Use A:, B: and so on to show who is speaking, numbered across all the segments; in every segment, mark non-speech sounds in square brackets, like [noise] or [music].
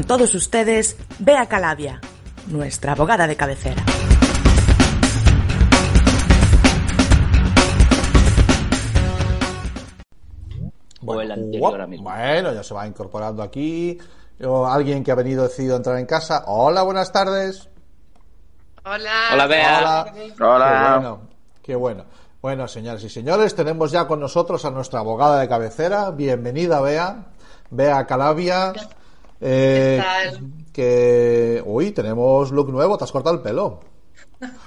A: Con todos ustedes, Bea Calabia, nuestra abogada de cabecera.
B: Bueno, ya se va incorporando aquí. O alguien que ha venido decidido entrar en casa. Hola, buenas tardes.
C: Hola.
D: Hola, Bea.
B: Hola.
E: Hola.
B: Qué bueno, qué bueno. Bueno, señores y señores, tenemos ya con nosotros a nuestra abogada de cabecera. Bienvenida, Bea. Bea Calabia. Eh,
C: ¿Qué tal?
B: Que. Uy, tenemos look nuevo. Te has cortado el pelo.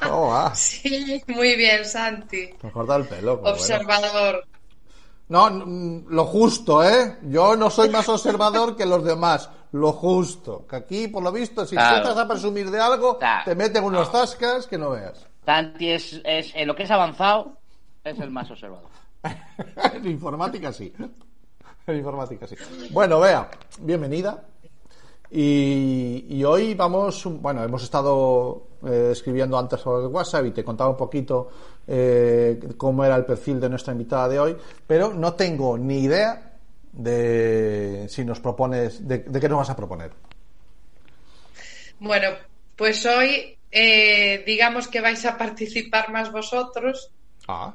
B: Oh, ah, [laughs]
C: Sí, muy bien, Santi.
B: te has cortado el pelo. bueno.
C: Observador.
B: No, lo justo, ¿eh? Yo no soy más observador que los demás. Lo justo. Que aquí, por lo visto, si
D: Claro.
B: empiezas a presumir de algo,
D: Claro.
B: te meten unos zascas que no veas.
D: Santi es, es en lo que es avanzado, es el más observador. [laughs]
B: en informática sí. En informática sí. Bueno, vea, bienvenida. Y, y hoy vamos, bueno, hemos estado eh, escribiendo antes sobre el WhatsApp y te contaba un poquito eh, cómo era el perfil de nuestra invitada de hoy, pero no tengo ni idea de si nos propones, de, de qué nos vas a proponer.
C: Bueno, pues hoy eh, digamos que vais a participar más vosotros.
B: Ah,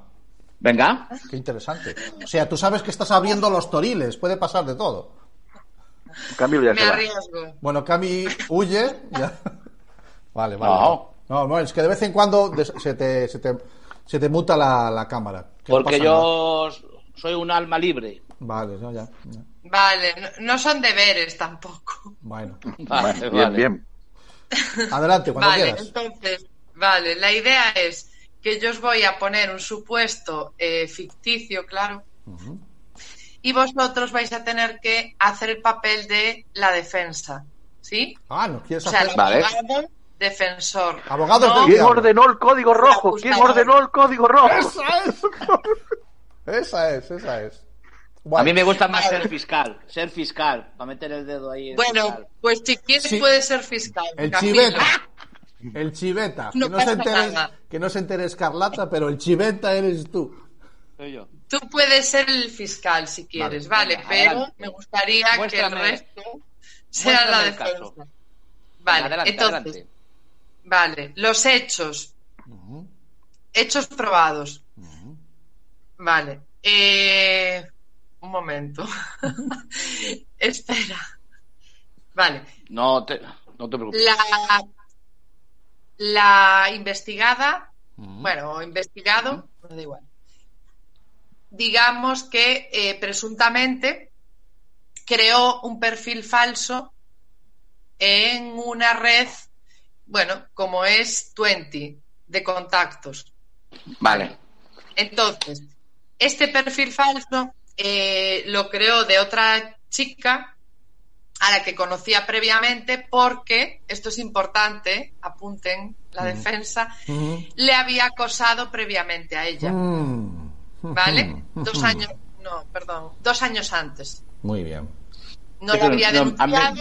D: Venga.
B: qué interesante. O sea, tú sabes que estás abriendo los toriles, puede pasar de todo.
E: Cambio ya
C: Me
E: se va.
C: arriesgo.
B: Bueno, Cami huye. Ya. [laughs] Vale, vale.
D: No.
B: No, no, es que de vez en cuando se te, se te, se te muta la, la cámara.
D: Porque
B: pasa nada.
D: yo soy un alma libre.
B: Vale, no, ya, ya.
C: Vale, no, no son deberes tampoco.
B: Bueno. [laughs]
D: Vale,
E: Bien,
D: vale.
E: bien.
B: Adelante, cuando
C: Vale,
B: quieras.
C: entonces, vale, la idea es que yo os voy a poner un supuesto eh, ficticio, claro, y vosotros vais a tener que hacer el papel de la defensa, ¿sí?
B: Ah, ¿no quieres
C: O sea,
B: hacer?
C: el
E: Vale.
C: abogado defensor.
B: Abogados
C: No,
E: ¿Quién ordenó el código rojo? ¿Quién ordenó el código rojo?
B: Esa es. esa es, esa es.
D: A mí me gusta más ser fiscal, ser fiscal, para meter el dedo ahí. en
C: Bueno,
D: fiscal.
C: pues si quieres
B: Sí.
C: puede ser fiscal.
B: El
C: Camila.
B: chiveta. [laughs] El chiveta.
C: No
B: que, no se entere, que no se entere Escarlata, pero el chiveta eres tú.
D: Soy yo.
C: Tú puedes ser el fiscal si quieres,
D: Vale,
C: pero
D: adelante.
C: me gustaría
D: Muéstrame-
C: que el resto sea la defensa. Vale,
D: adelante,
C: entonces,
D: adelante.
C: vale, los hechos. Hechos probados. Vale. Eh, un momento. [laughs] Espera. Vale.
D: No te, no te preocupes.
C: La, la investigada, bueno, investigado, me da igual. Digamos que eh, presuntamente creó un perfil falso en una red, bueno, como es Twenty, de contactos.
D: Vale.
C: Entonces, este perfil falso eh, lo creó de otra chica a la que conocía previamente porque, esto es importante, apunten la defensa, le había acosado previamente a ella,
B: Mm.
C: ¿Vale? Dos años, no, perdón, dos años antes.
B: Muy bien.
C: No
D: Eso
C: lo había
D: no,
C: denunciado,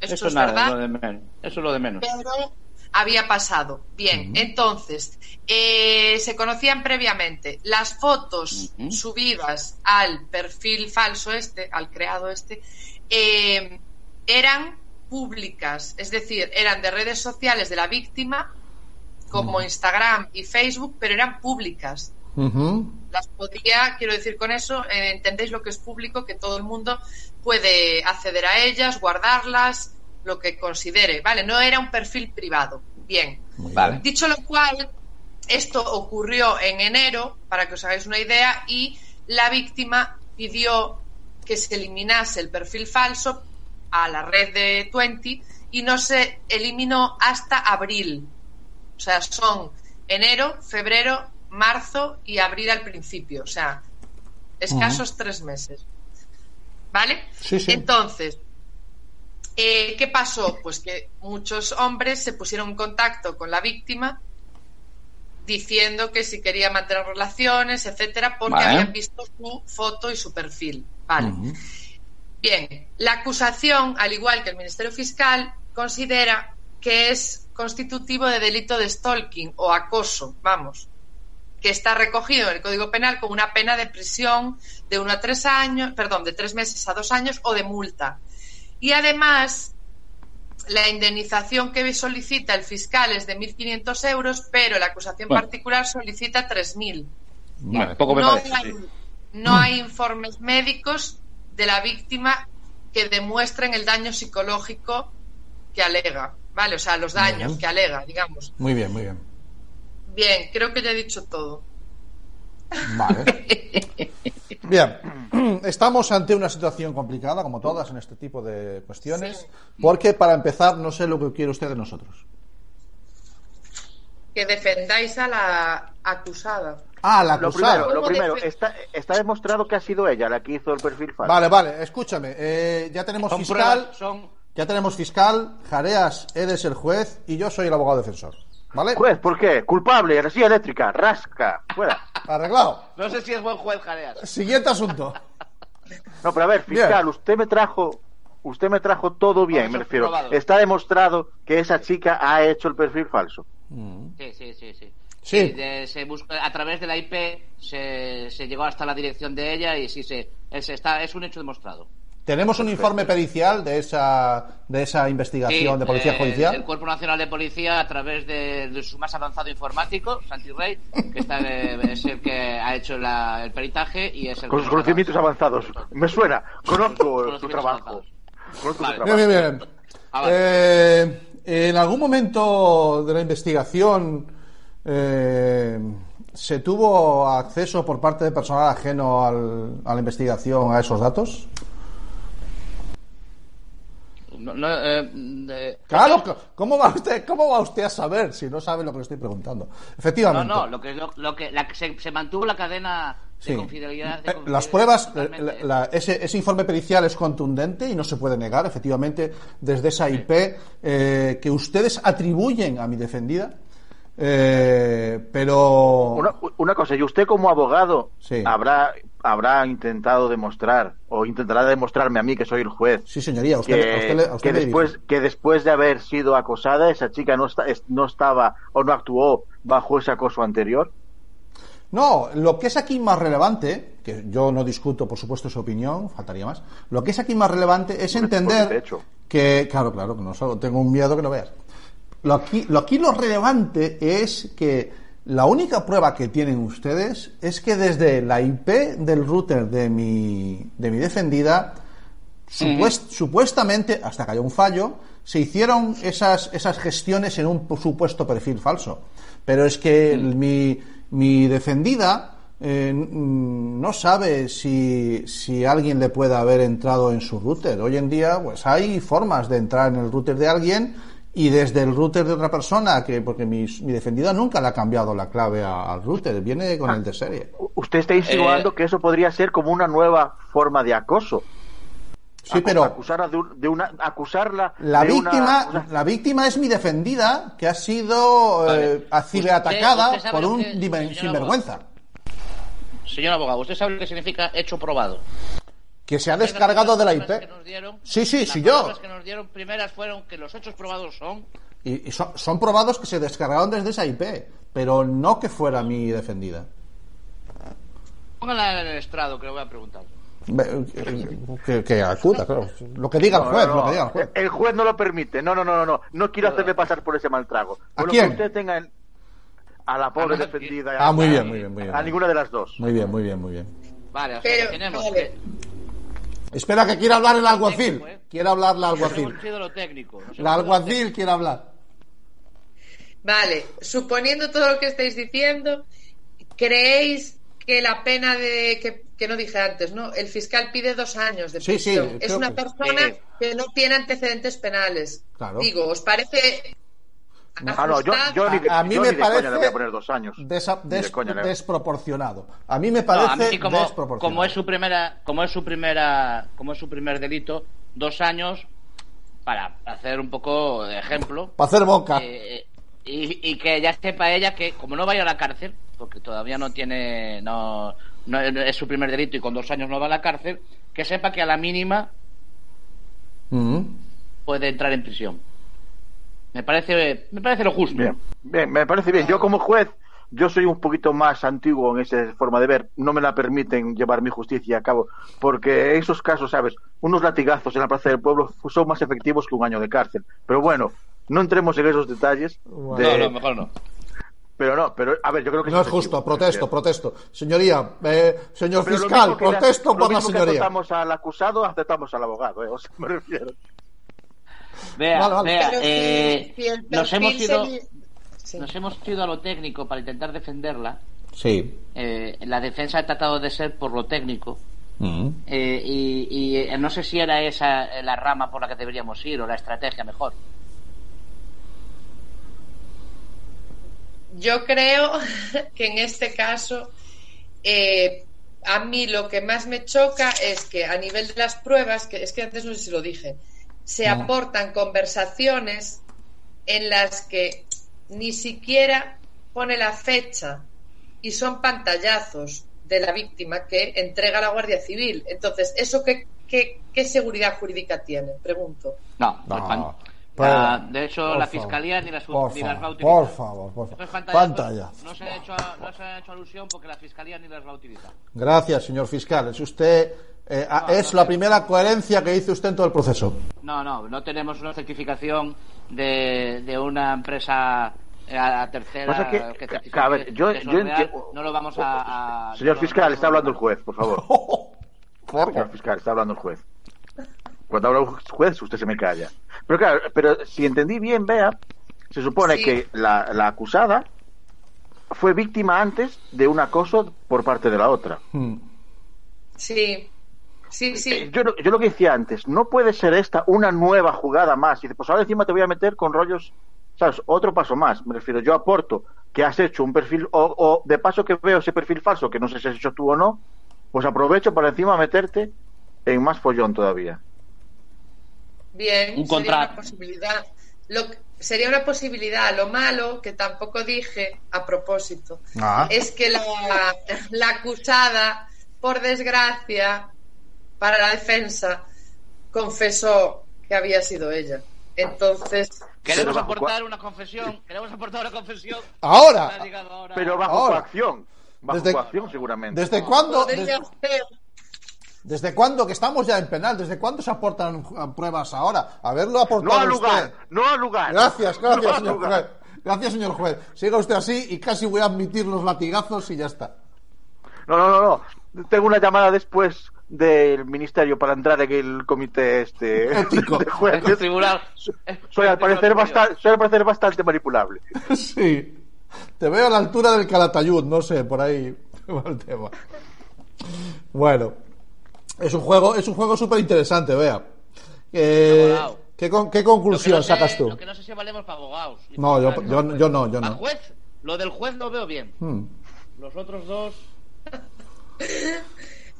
C: esto
D: Eso
C: es
D: nada,
C: verdad,
D: lo de menos. Eso es lo de menos.
C: pero había pasado. Bien, entonces, eh, se conocían previamente. Las fotos subidas al perfil falso este, al creado este, eh, eran públicas, es decir, eran de redes sociales de la víctima, como Instagram y Facebook, pero eran públicas. Las podía, quiero decir con eso, eh, entendéis lo que es público, que todo el mundo puede acceder a ellas, guardarlas, lo que considere, ¿vale? No era un perfil privado. Bien.
D: Vale.
B: bien.
C: Dicho lo cual, esto ocurrió en enero, para que os hagáis una idea, y la víctima pidió que se eliminase el perfil falso a la red de Twenty y no se eliminó hasta abril. O sea, son enero, febrero, marzo y abril al principio. O sea, escasos tres meses. ¿Vale?
B: Sí, sí.
C: Entonces, eh, ¿qué pasó? Pues que muchos hombres se pusieron en contacto con la víctima diciendo que si quería mantener relaciones, etcétera, porque
D: Vale.
C: habían visto su foto y su perfil. Vale. Bien, la acusación, al igual que el Ministerio Fiscal, considera que es constitutivo de delito de stalking o acoso, vamos, que está recogido en el Código Penal con una pena de prisión de uno a tres años, perdón, de tres meses a dos años o de multa. Y además la indemnización que solicita el fiscal es de 1.500 euros, pero la acusación
D: Bueno.
C: particular solicita 3.000.
D: Vale, poco me
C: No
D: parece.
C: hay,
D: sí.
C: no hay informes médicos de la víctima que demuestren el daño psicológico que alega, ¿vale? O sea, los daños
B: Bien.
C: que alega, digamos.
B: Muy bien, muy bien.
C: Bien, creo que ya he dicho todo.
B: Vale. [laughs] Bien, estamos ante una situación complicada, como todas en este tipo de cuestiones,
C: Sí.
B: porque para empezar no sé lo que quiere usted de nosotros.
C: Que defendáis a la acusada.
B: Ah, la
E: Lo
B: acusada.
E: primero, lo
C: ¿Cómo
E: primero está, está demostrado que ha sido ella la que hizo el perfil falso.
B: Vale, vale, escúchame. eh, ya tenemos
D: Son
B: fiscal,
D: pruebas, son...
B: ya tenemos fiscal, Jareas, eres el juez y yo soy el abogado defensor. ¿Vale?
E: Juez, ¿por qué? Culpable, energía eléctrica, rasca, fuera.
B: Arreglado.
D: No sé si es buen juez, Jareas.
B: Siguiente asunto.
E: No, pero a ver, fiscal,
B: Bien.
E: usted me trajo, usted me trajo todo bien, me refiero. Está demostrado que esa chica ha hecho el perfil falso.
D: Sí, sí, sí, sí.
B: Sí.
D: Y de- se busca, a través de la IP se, se llegó hasta la dirección de ella y sí, se, es, está, es un hecho demostrado.
B: Tenemos un informe pericial de esa, de esa investigación
D: Sí,
B: de policía
D: eh,
B: judicial.
D: El Cuerpo Nacional de Policía, a través de, de su más avanzado informático, Santi Rey, que está, eh, es el que ha hecho la- el peritaje y es el
E: Con sus conocimientos avanzados. Me suena, conozco tu trabajo.
D: avanzados.
E: Conozco
D: Vale.
E: tu
B: Bien,
E: trabajo.
B: bien, bien.
D: Ah, vale.
B: Eh, en algún momento de la investigación eh, se tuvo acceso por parte de personal ajeno al- a la investigación a esos datos.
D: No, no, eh, de-
B: Claro, ¿cómo va usted, cómo va usted a saber si no sabe lo que le estoy preguntando?
D: no,
B: Efectivamente.
D: no, lo que, lo, lo que la se, se mantuvo la cadena de
B: Sí.
D: confidencialidad.
B: Eh,
D: confidencialidad
B: Las pruebas, la- la- ese, ese informe pericial es contundente y no se puede negar, efectivamente, desde esa IP eh, que ustedes atribuyen a mi defendida. Eh, pero.
E: Una, una cosa, y usted como abogado
B: Sí.
E: habrá habrá intentado demostrar o intentará demostrarme a mí que soy el juez
B: Sí, señoría, usted,
E: que,
B: a usted le- a usted
E: que después que después de haber sido acosada esa chica no está, es- no estaba o no actuó bajo ese acoso anterior.
B: No, lo que es aquí más relevante, que yo no discuto, por supuesto, su opinión, faltaría más. Lo que es aquí más relevante es entender que, claro, claro, que no solo tengo un miedo que no veas. Lo aquí, lo aquí lo relevante es que la única prueba que tienen ustedes es que desde la IP del router de mi, de mi defendida, supuest- supuestamente, hasta que haya un fallo, se hicieron esas, esas gestiones en un supuesto perfil falso. Pero es que mi, mi defendida eh, no sabe si, si alguien le puede haber entrado en su router. Hoy en día, pues hay formas de entrar en el router de alguien y desde el router de otra persona, que porque mi, mi defendida nunca le ha cambiado la clave a- al router, viene con el de serie.
E: Usted está insinuando
D: Eh,
E: que eso podría ser como una nueva forma de acoso.
B: Sí,
E: Acu-
B: pero
E: acusarla de, un- de una acusarla
B: la
E: de
B: víctima,
E: una-
B: la víctima es mi defendida, que ha sido
D: Vale.
B: eh, ciberatacada por un
D: que-
B: dimen-
D: señor
B: sinvergüenza.
D: Señor abogado, ¿usted sabe lo que significa hecho probado?
B: Que se ha descargado de la IP.
D: Las dieron-
B: Sí, sí,
D: las
B: sí, yo.
D: palabras que nos dieron primeras fueron que los hechos probados son
B: Y, y son, son probados que se descargaron desde esa IP, pero no que fuera mi defendida.
D: Póngala en el estrado, que le voy a preguntar.
B: Que, que acuda, claro. Lo que diga el
E: No,
B: juez,
E: no,
B: lo que diga el juez.
E: El juez no lo permite. No, no, no, no, no. No quiero hacerle pasar por ese mal trago.
B: ¿A
E: Por lo
B: quién?
E: que usted tenga en- a la pobre
D: A la-
E: defendida.
B: Ah, muy bien, muy bien, muy bien.
E: A ninguna de las dos.
B: Muy bien, muy bien, muy bien.
D: Vale, o sea,
C: Pero,
D: tenemos
C: vale.
D: que...
B: Espera que quiera hablar el alguacil.
D: Técnico, ¿eh?
B: Quiere hablar la
D: Nos
B: alguacil.
D: a lo técnico. lo
B: alguacil quiere hablar.
C: Vale, suponiendo todo lo que estáis diciendo, ¿creéis que la pena de que, que no dije antes, ¿no? El fiscal pide dos años de
B: Sí, sí,
C: prisión. es una
B: que-
C: persona
D: Sí.
C: que no tiene antecedentes penales.
B: Claro.
C: Digo, ¿os parece
E: Ah, no, yo, ni
B: A, a mí
E: yo
B: me
E: ni de coña
B: parece
E: le voy a poner dos años.
B: desa-
E: de coña
B: desproporcionado. A mí me
D: No,
B: parece
D: a mí como,
B: desproporcionado.
D: como es su primera, como es su primera, como es su primer delito, dos años para hacer un poco de ejemplo
B: Para hacer boca.
D: eh, y, y que ya sepa ella que como no vaya a la cárcel, porque todavía no tiene, no, no es su primer delito y con dos años no va a la cárcel, que sepa que a la mínima
B: Mm.
D: puede entrar en prisión. Me parece, me parece lo justo.
E: Bien, bien, me parece bien. Yo como juez yo soy un poquito más antiguo en esa forma de ver, no me la permiten llevar mi justicia a cabo, porque en esos casos, ¿sabes? Unos latigazos en la Plaza del Pueblo son más efectivos que un año de cárcel. Pero bueno, no entremos en esos detalles. De-
D: No, no, mejor no.
E: Pero no, pero a ver, yo creo que
B: No es justo, protesto, protesto. Señoría, eh, señor
E: Pero
B: fiscal,
E: mismo que la-
B: protesto
E: lo
B: por la
E: mismo que
B: señoría.
E: aceptamos al acusado, aceptamos al abogado, ¿eh? O sea, me refiero.
D: Vea,
B: Vale, vale.
D: vea,
C: si-
D: eh,
C: si
D: nos hemos ido,
C: se- Sí.
D: nos hemos ido a lo técnico para intentar defenderla.
B: Sí.
D: Eh, la defensa ha tratado de ser por lo técnico.
B: Mm.
D: Eh, y y, no sé si era esa la rama por la que deberíamos ir o la estrategia mejor.
C: Yo creo [laughs] que en este caso, eh, a mí lo que más me choca es que a nivel de las pruebas, que es que antes no sé si lo dije, se aportan conversaciones en las que ni siquiera pone la fecha y son pantallazos de la víctima que entrega a la Guardia Civil. Entonces, ¿eso qué, qué, qué seguridad jurídica tiene? Pregunto.
D: No,
B: No,
D: pan- Ah, de hecho, la
B: favor,
D: fiscalía ni las,
B: por
D: ni las va a utilizar.
B: por favor, por favor.
D: pantallazos
B: Pantalla.
D: No se, ha hecho, no se ha hecho alusión porque la fiscalía ni las va a utilizar.
B: Gracias, señor fiscal. Es usted, eh, ah,
D: No,
B: es
D: no,
B: la
D: no.
B: primera coherencia que hizo usted en todo el proceso.
D: No, no, no tenemos una certificación de, de una empresa eh, a, a tercera
E: Pasa que-
D: que
E: que-
D: certifique
E: a ver, yo- entiendo-
D: No lo vamos a... a-
E: Señor
D: no
E: fiscal,
D: vamos
E: está
D: a-
E: hablando el juez, por favor. [laughs] Señor fiscal, está hablando el juez. Cuando habla el juez, usted se me calla. Pero claro, pero si entendí bien, vea, se supone
C: Sí.
E: que la, la acusada fue víctima antes de un acoso por parte de la otra.
B: Mm.
C: Sí, sí,
E: Eh,
C: sí.
E: Yo, lo- yo lo que decía antes, no puede ser esta una nueva jugada más. Y dice, pues ahora encima te voy a meter con rollos, ¿sabes? Otro paso más. Me refiero, yo aporto que has hecho un perfil, o, o de paso que veo ese perfil falso, que no sé si has hecho tú o no, pues aprovecho para encima meterte en más follón todavía.
C: Bien,
D: Un
C: sería una posibilidad. Lo, que- sería una posibilidad. Lo malo, que tampoco dije a propósito,
B: Ah.
C: es que la, la acusada, por desgracia, para la defensa, confesó que había sido ella. Entonces,
D: Queremos aportar una confesión, queremos aportar una confesión.
B: Ahora.
E: Pero bajo
B: Ahora.
E: coacción. Bajo
B: Desde-
E: coacción, seguramente.
B: ¿Desde cuándo? ¿Desde cuándo? Que estamos ya en penal. ¿Desde cuándo se aportan eh, pruebas ahora? Haberlo aportado
E: No al lugar,
B: usted.
E: no al lugar.
B: Gracias, gracias,
E: No
B: señor
E: lugar.
B: juez. Gracias, señor juez. Siga usted así y casi voy a admitir los latigazos y ya está.
E: No, no, no, no. Tengo una llamada después del ministerio para entrar en el comité este
B: Ético. [laughs]
E: de jueces.
D: tribunal.
E: Soy al parecer bastante, soy al parecer bastante manipulable. [laughs]
B: Sí. Te veo a la altura del Calatayud, no sé, por ahí [laughs] va el tema. Bueno, es un juego, es un juego súper interesante, vea. Eh. ¿qué, con- qué
D: Lo que
B: conclusión
D: no sé-
B: sacas tú?
D: Lo que no sé si valemos para abogados.
B: No, yo, yo, yo no, yo
D: Al
B: no.
D: juez, lo del juez lo veo bien.
B: Hmm.
D: Los otros dos.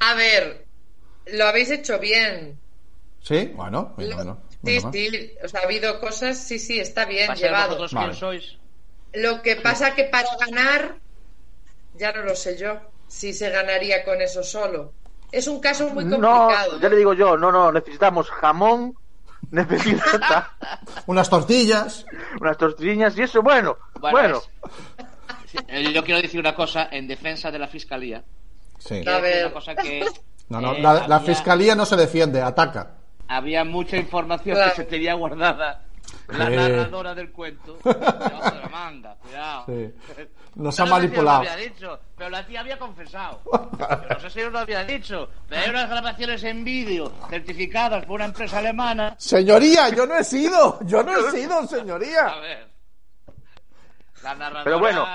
C: A ver, lo habéis hecho bien.
B: ¿Sí? Bueno,
C: Lo-
B: bueno,
C: sí,
B: bueno,
C: sí, o sea, ha habido cosas, sí, sí, está bien llevado.
B: Vale.
D: sois.
C: Lo que pasa que para ganar, ya no lo sé yo, si se ganaría con eso solo. Es un caso muy
E: No,
C: complicado.
E: ya le digo yo, no, no, necesitamos jamón, [laughs] necesitamos [laughs]
B: Unas tortillas.
E: unas tortillas y eso, bueno, bueno.
D: es- Sí, eh, Yo quiero decir una cosa en defensa de la fiscalía.
B: Sí.
C: A ver.
D: Una cosa que,
B: No, no,
D: eh,
B: la, fiscalía no se defiende, ataca.
D: Había mucha información
C: Claro.
D: que se tenía guardada. La narradora del cuento. [laughs] Debajo de la manga, cuidado.
B: Sí. [laughs] Nos ha
D: no sé si
B: manipulado.
D: lo había dicho, pero la tía había confesado. [laughs] Yo no sé si os lo había dicho, pero hay unas grabaciones en vídeo certificadas por una empresa alemana.
B: Señoría, yo no he sido, yo no he sido,
D: A
B: señoría.
D: ver. La narradora...
E: Pero bueno,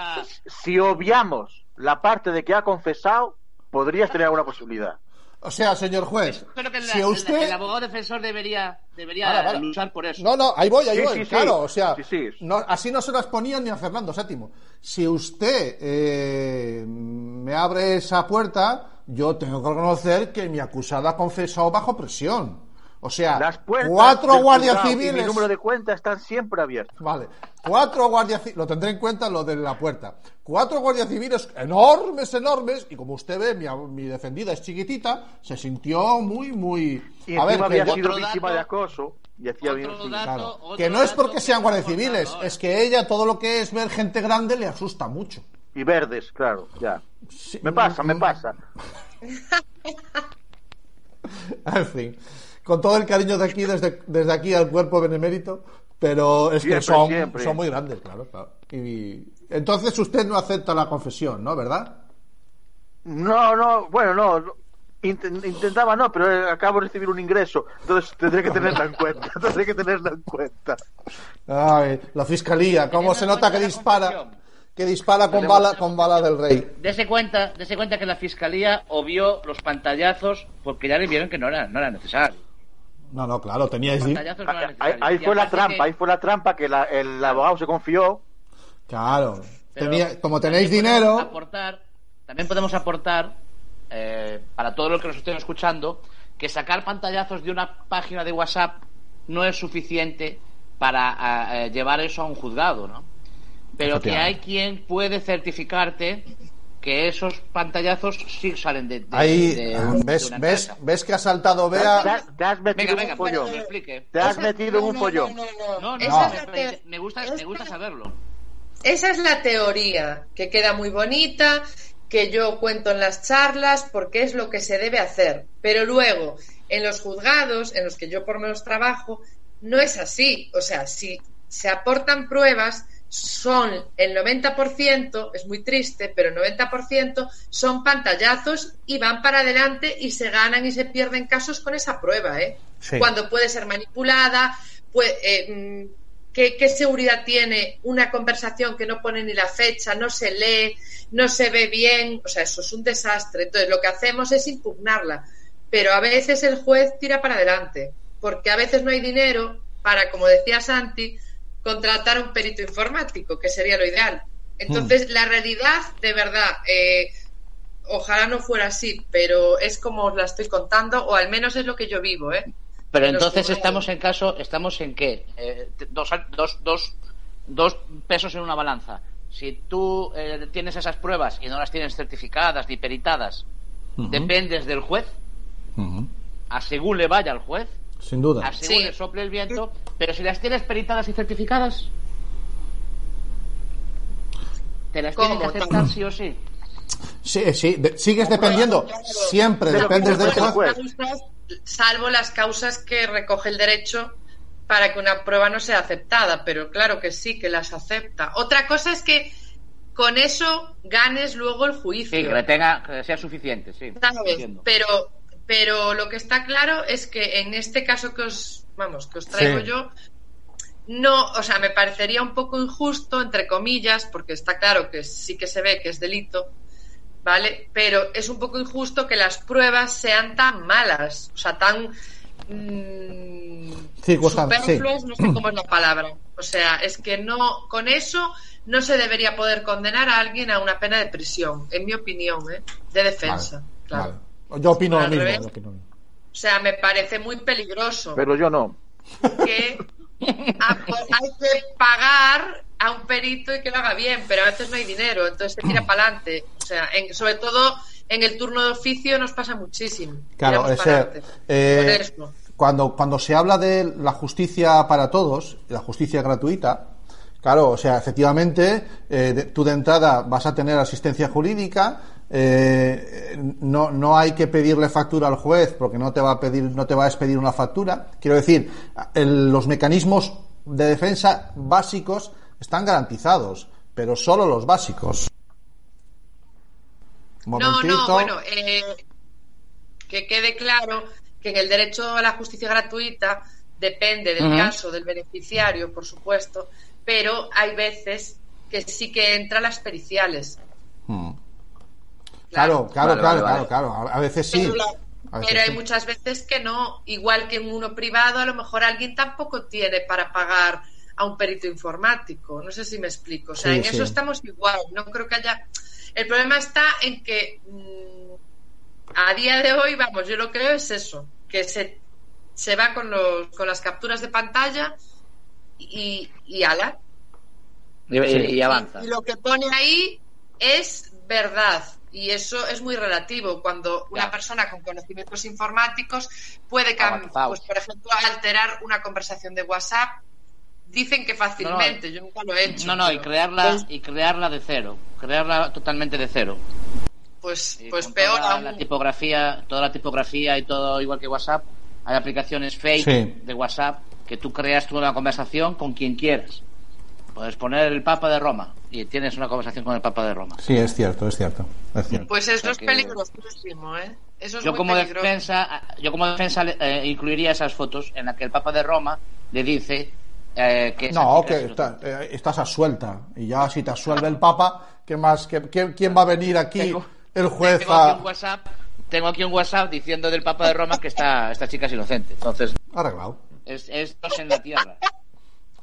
E: si obviamos la parte de que ha confesado, podrías tener alguna posibilidad.
B: O sea, señor juez,
D: Creo que el,
B: si usted...
D: el abogado defensor debería, debería
B: para.
D: luchar por eso.
B: No, no, ahí voy, ahí
E: Sí,
B: voy,
E: sí, sí.
B: claro, o sea,
E: Sí, sí.
B: no- así no se las ponían ni a Fernando VII. Si usted eh, me abre esa puerta, yo tengo que reconocer que mi acusada confesó bajo presión. O sea,
E: Las
B: cuatro guardias
E: juzgado y
B: civiles...
E: mi número de cuenta están siempre abiertos.
B: Vale, cuatro guardias civiles, lo tendré en cuenta lo de la puerta. Cuatro guardias civiles enormes, enormes, y como usted ve, mi, mi defendida es chiquitita, se sintió muy, muy...
E: Y
B: A ver, que
E: había sido
D: Otro
E: víctima
D: dato-
E: de acoso y hacía bien.
D: dato-
B: Claro. Que no es porque
D: que
B: sean guardias civiles, es que ella todo lo que es ver gente grande le asusta mucho.
E: Y verdes, claro, ya.
B: Sí,
E: Me pasa, me pasa. [laughs]
B: En fin, con todo el cariño de aquí, desde, desde aquí al cuerpo benemérito, pero es que son,
E: siempre.
B: son muy grandes, claro, claro. Y entonces usted no acepta la confesión, ¿no? ¿Verdad?
E: No, no, bueno, no. no. Inten- intentaba no, pero eh, acabo de recibir un ingreso, entonces tendré que tenerla en cuenta, [laughs] tendré que tenerla en cuenta.
B: Ay, la fiscalía, cómo se nota que dispara, que dispara con bala, con bala del rey.
D: Dese cuenta, dese cuenta que la fiscalía obvió los pantallazos porque ya le vieron que no era, no era necesario.
B: No, no, claro, teníais.
D: Eran
E: Ahí, ahí fue la trampa,
D: que-
E: ahí fue la trampa que la- el abogado se confió.
B: Claro. Tenía- como tenéis
D: también podemos
B: dinero.
D: aportar, también podemos aportar eh, para todos los que nos estén escuchando que sacar pantallazos de una página de WhatsApp no es suficiente para eh, llevar eso a un juzgado, ¿no? Pero que hay quien puede certificarte que esos pantallazos sí salen de, de-
B: Ahí,
D: de de
B: ¿ves, ves, ves que ha saltado
E: Te,
B: Bea.
E: has- te has metido
D: Venga,
E: en
D: venga,
E: un
D: me explique.
E: Te has metido en
C: no,
E: un
C: no,
E: follón.
C: no, no, no.
D: Me, me gusta, me gusta saberlo.
C: Esa es la teoría, que queda muy bonita, que yo cuento en las charlas, porque es lo que se debe hacer. Pero luego, en los juzgados, en los que yo por menos trabajo, no es así. O sea, si se aportan pruebas, son el 90%, es muy triste, pero el 90% son pantallazos y van para adelante y se ganan y se pierden casos con esa prueba, ¿eh?
B: Sí.
C: Cuando puede ser manipulada, pues, eh, ¿qué, qué seguridad tiene una conversación que no pone ni la fecha, no se lee, no se ve bien? O sea, eso es un desastre. Entonces, lo que hacemos es impugnarla. Pero a veces el juez tira para adelante, porque a veces no hay dinero para, como decía Santi, contratar un perito informático, que sería lo ideal. Entonces, la realidad, de verdad, eh, ojalá no fuera así, pero es como os la estoy contando, o al menos es lo que yo vivo, ¿eh?
D: Pero entonces estamos en caso, estamos en qué? Eh, dos, dos, dos, dos pesos en una balanza. Si tú eh, tienes esas pruebas y no las tienes certificadas ni peritadas,
B: Ujú.
D: dependes del juez,
B: Ujú.
D: a según le vaya al juez,
B: Sin duda.
D: a según
C: Sí.
D: le sople el viento, pero si las tienes peritadas y certificadas, te las tienen que aceptar sí o sí.
B: Sí, sí, de- sigues dependiendo. Siempre
E: Pero
B: dependes del
E: ¿cómo
B: juez.
C: causas, salvo las causas que recoge el derecho para que una prueba no sea aceptada, pero claro que sí, que las acepta. Otra cosa es que con eso ganes luego el juicio.
D: Sí, que tenga, que sea suficiente, sí.
C: Pero, pero lo que está claro es que en este caso que os, vamos, que os traigo
B: Sí.
C: yo, no, o sea, me parecería un poco injusto, entre comillas, porque está claro que sí que se ve que es delito, ¿vale? Pero es un poco injusto que las pruebas sean tan malas, o sea, tan mm,
B: Circunstancias, sí.
C: superfluas, no sé cómo es la palabra. O sea, es que no, con eso no se debería poder condenar a alguien a una pena de prisión, en mi opinión, ¿eh? De defensa,
B: Vale,
C: claro.
B: vale. Yo opino lo mismo.
C: revés.
B: yo opino lo mismo.
C: O sea, me parece muy peligroso
E: Pero yo no.
C: que hay que pagar a un perito y que lo haga bien, pero a veces no hay dinero, entonces se tira para adelante. O sea, en- sobre todo en el turno de oficio nos pasa muchísimo.
B: Claro, ese, eh, cuando, cuando se habla de la justicia para todos, la justicia gratuita, claro, o sea, efectivamente, eh, de- tú de entrada vas a tener asistencia jurídica, eh, no, no hay que pedirle factura al juez porque no te va a pedir, no te va a expedir una factura. Quiero decir, el- los mecanismos de defensa básicos están garantizados, pero solo los básicos. Un
C: No,
B: momentito.
C: no, bueno, eh, que quede claro que en el derecho a la justicia gratuita depende del caso del beneficiario, por supuesto, pero hay veces que sí que entran las periciales.
B: Hmm. Claro, claro,
D: Vale,
B: claro,
D: vale,
B: claro,
D: vale.
B: claro. A veces sí.
C: Pero, la-
B: A veces
C: pero hay
B: sí.
C: muchas veces que no. Igual que en uno privado, a lo mejor alguien tampoco tiene para pagar a un perito informático. No sé si me explico. O sea,
B: Sí,
C: en
B: sí.
C: eso estamos igual. No creo que haya. El problema está en que mm, a día de hoy, vamos, yo lo creo es eso, que se, se va con, los, con las capturas de pantalla y, y ala.
D: Y, y- y avanza.
C: Y lo que pone ahí es verdad. Y eso es muy relativo. Cuando una persona con conocimientos informáticos puede,
D: Avanzados.
C: pues, por ejemplo, alterar una conversación de WhatsApp dicen que fácilmente, yo nunca lo he hecho.
D: No, no, y crearla,
C: Pues,
D: y crearla de cero. Crearla totalmente de cero.
C: pues,
D: Y
C: pues
D: con
C: peor
D: toda
C: aún.
D: la tipografía, toda la tipografía y todo igual que WhatsApp. Hay aplicaciones fake
B: Sí.
D: de WhatsApp que tú creas tú una conversación con quien quieras. Puedes poner el Papa de Roma y tienes una conversación con el Papa de Roma.
B: Sí, es cierto, es cierto. Es cierto.
C: Pues eso
D: sea
C: es
D: que-
C: peligrosísimo, ¿eh? Eso es
D: Yo
C: muy
D: como
C: peligroso.
D: defensa, yo como defensa eh, incluiría esas fotos en las que el Papa de Roma le dice eh, que
B: No, que
D: es
B: está- eh, estás a suelta. Y ya si te asuelve el Papa, ¿qué más? ¿Qué- quién, quién va a venir aquí?
D: Tengo-
B: el juez
D: tengo aquí un WhatsApp, tengo aquí un WhatsApp diciendo del Papa de Roma que esta, esta chica es inocente. Entonces,
B: Arreglado,
D: es, es dos en la tierra.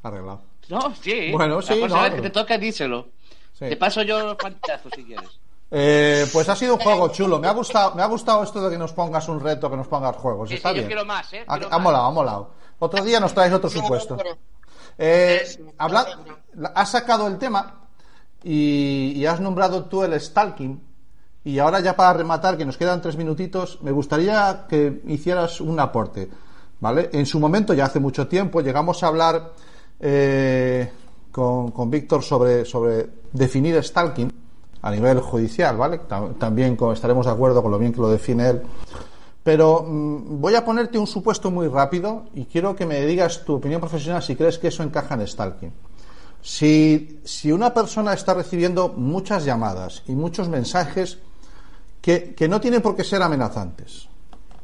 B: arreglado.
D: No, sí.
B: Bueno,
D: La
B: sí,
D: próxima
B: no,
D: que te toca, díselo.
B: Sí.
D: Te paso yo los pantallazos si quieres.
B: Eh, pues ha sido un juego chulo. Me ha gustado, me ha gustado esto de que nos pongas un reto, que nos pongas juegos.
D: Sí,
B: Está
D: sí, yo
B: bien.
D: quiero más, ¿eh?
B: Ha,
D: Quiero
B: ha
D: más.
B: molado, ha molado. Otro día nos traes otro supuesto. Eh, habla- has sacado el tema y, y has nombrado tú el stalking. Y ahora ya para rematar, que nos quedan tres minutitos, me gustaría que hicieras un aporte. ¿Vale? En su momento, ya hace mucho tiempo, llegamos a hablar eh, con, con Víctor sobre, sobre definir stalking a nivel judicial, ¿vale? Tam- También estaremos de acuerdo con lo bien que lo define él. Pero mm, voy a ponerte un supuesto muy rápido y quiero que me digas tu opinión profesional si crees que eso encaja en stalking. Si, si una persona está recibiendo muchas llamadas y muchos mensajes que, que no tienen por qué ser amenazantes,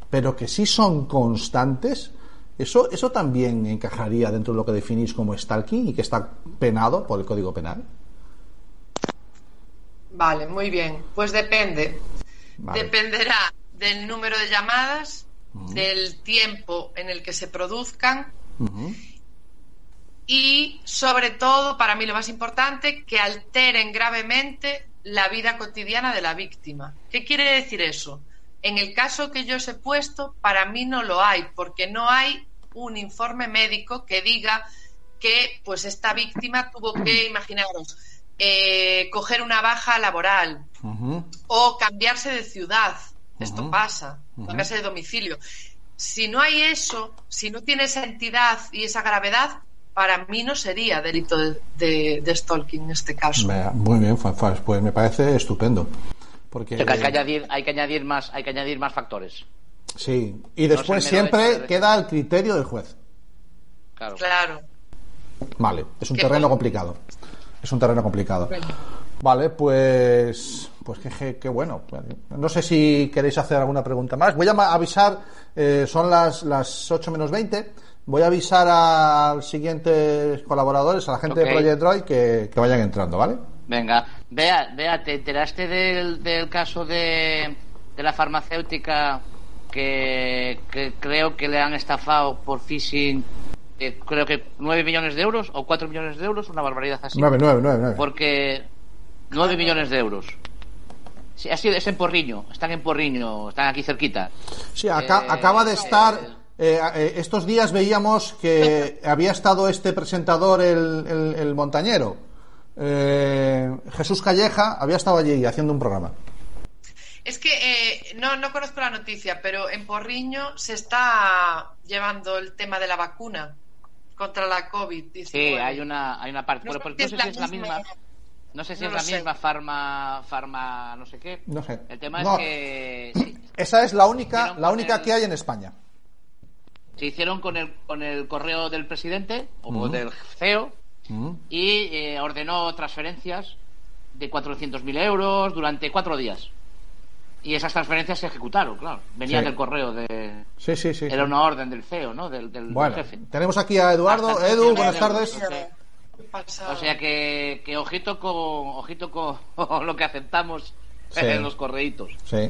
B: pero que sí son constantes, eso, eso también encajaría dentro de lo que definís como stalking y que está penado por el Código Penal.
C: Vale, muy bien. Pues depende.
B: Vale.
C: Dependerá del número de llamadas, del tiempo en el que se produzcan y, sobre todo, para mí lo más importante, que alteren gravemente la vida cotidiana de la víctima. ¿Qué quiere decir eso? En el caso que yo os he puesto, para mí no lo hay, porque no hay un informe médico que diga que pues esta víctima tuvo que, imaginaros, eh, coger una baja laboral, o cambiarse de ciudad. Esto pasa,
B: Ujú.
C: cambiarse de domicilio. Si no hay eso, si no tiene esa entidad y esa gravedad, para mí no sería delito de, de- de stalking en este caso.
B: Muy bien, pues me parece estupendo. Porque,
D: O sea, que hay que añadir, hay que añadir más, hay que añadir más factores.
B: Sí, y después
D: No
B: siempre
D: de-
B: queda al criterio del juez.
D: Claro.
C: Claro.
B: Vale, es un terreno complicado. Es un terreno complicado. Vale, pues pues qué, qué- qué bueno. No sé si queréis hacer alguna pregunta más. Voy a avisar, eh, son las, las 8 menos 20. Voy a avisar a los siguientes colaboradores, a la gente de Project Droid, que, que vayan entrando, ¿vale?
D: Venga, vea, vea, ¿te enteraste del, del caso de, de la farmacéutica que, que creo que le han estafado por phishing, eh, creo que 9 millones de euros o 4 millones de euros, una barbaridad así?
B: 9, 9, 9, 9.
D: Porque 9 millones de euros. Sí, así es en Porriño, están en Porriño, están aquí cerquita.
B: Sí, aca-
D: Eh,
B: acaba de estar.
D: eh,
B: eh, eh, estos días veíamos que había estado este presentador, el, el- el montañero, eh, Jesús Calleja, había estado allí haciendo un programa.
C: Es que eh, no, no conozco la noticia, pero en Porriño se está llevando el tema de la vacuna contra la COVID-19.
D: Sí, hay una, hay una parte.
C: No
D: pero-
C: si
D: no sé
C: es
D: si
C: la
D: es la misma.
C: misma.
D: No sé si
C: No
D: es la
C: sé.
D: misma farma, farma, no sé qué.
B: No sé.
D: El tema
B: No.
D: es que sí, [clears throat]
B: Esa es la única, la única
D: el-
B: que hay en España.
D: se hicieron con el, con el correo del presidente o del CEO
B: Mm.
D: y eh, ordenó transferencias de 400.000 euros durante cuatro días. Y esas transferencias se ejecutaron, claro. Venían
B: Sí.
D: del correo de.
B: Sí, sí, sí.
D: Era una orden del CEO, ¿no? Del, del- jefe.
B: tenemos aquí a Eduardo.
D: Hasta
B: Edu, buenas tardes.
D: O sea. O que, que ojito con ojito con [laughs] lo que aceptamos
B: Sí.
D: en los correitos.
B: Sí.